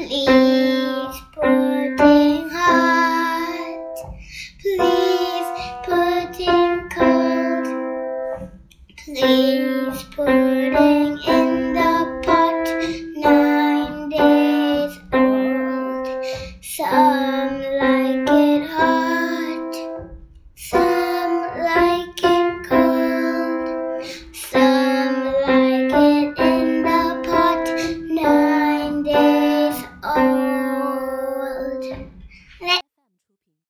Please pudding hot. Please pudding cold. Please putting in the pot. Nine days old. So